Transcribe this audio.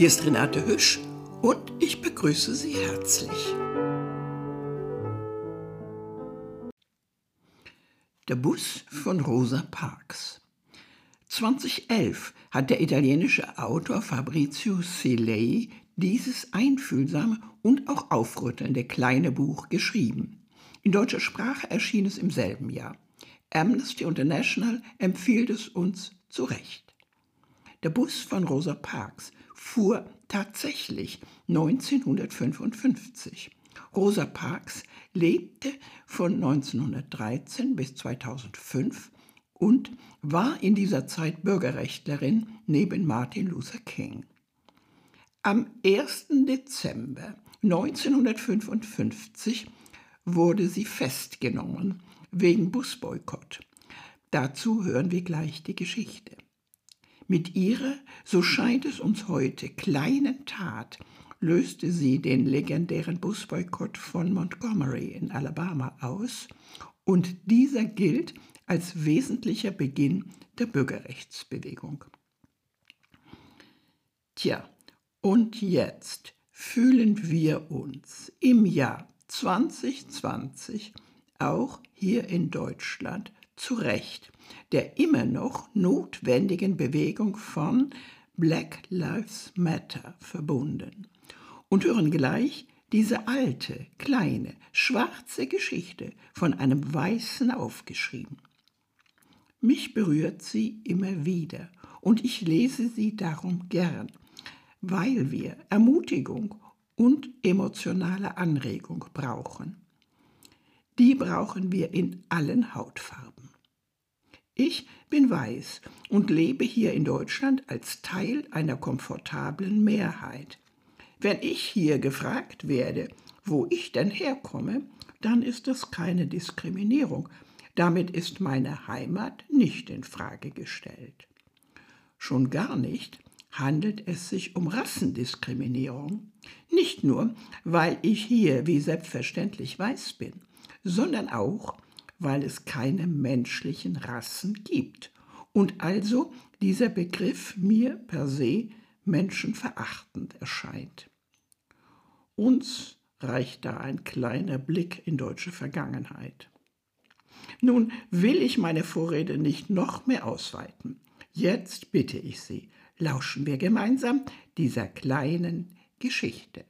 Hier ist Renate Hüsch und ich begrüße Sie herzlich. Der Bus von Rosa Parks. 2011 hat der italienische Autor Fabrizio Silei dieses einfühlsame und auch aufrüttelnde kleine Buch geschrieben. In deutscher Sprache erschien es im selben Jahr. Amnesty International empfiehlt es uns zu Recht. Der Bus von Rosa Parks fuhr tatsächlich 1955. Rosa Parks lebte von 1913 bis 2005 und war in dieser Zeit Bürgerrechtlerin neben Martin Luther King. Am 1. Dezember 1955 wurde sie festgenommen wegen Busboykott. Dazu hören wir gleich die Geschichte. Mit ihrer, so scheint es uns heute, kleinen Tat löste sie den legendären Busboykott von Montgomery in Alabama aus und dieser gilt als wesentlicher Beginn der Bürgerrechtsbewegung. Tja, und jetzt fühlen wir uns im Jahr 2020 auch hier in Deutschland zu Recht der immer noch notwendigen Bewegung von Black Lives Matter verbunden und hören gleich diese alte, kleine, schwarze Geschichte von einem Weißen aufgeschrieben. Mich berührt sie immer wieder und ich lese sie darum gern, weil wir Ermutigung und emotionale Anregung brauchen. Die brauchen wir in allen Hautfarben. Ich bin weiß und lebe hier in Deutschland als Teil einer komfortablen Mehrheit. Wenn ich hier gefragt werde, wo ich denn herkomme, dann ist das keine Diskriminierung. Damit ist meine Heimat nicht in Frage gestellt. Schon gar nicht handelt es sich um Rassendiskriminierung. Nicht nur, weil ich hier wie selbstverständlich weiß bin, sondern auch, weil es keine menschlichen Rassen gibt und also dieser Begriff mir per se menschenverachtend erscheint. Uns reicht da ein kleiner Blick in deutsche Vergangenheit. Nun will ich meine Vorrede nicht noch mehr ausweiten. Jetzt bitte ich Sie, lauschen wir gemeinsam dieser kleinen Geschichte.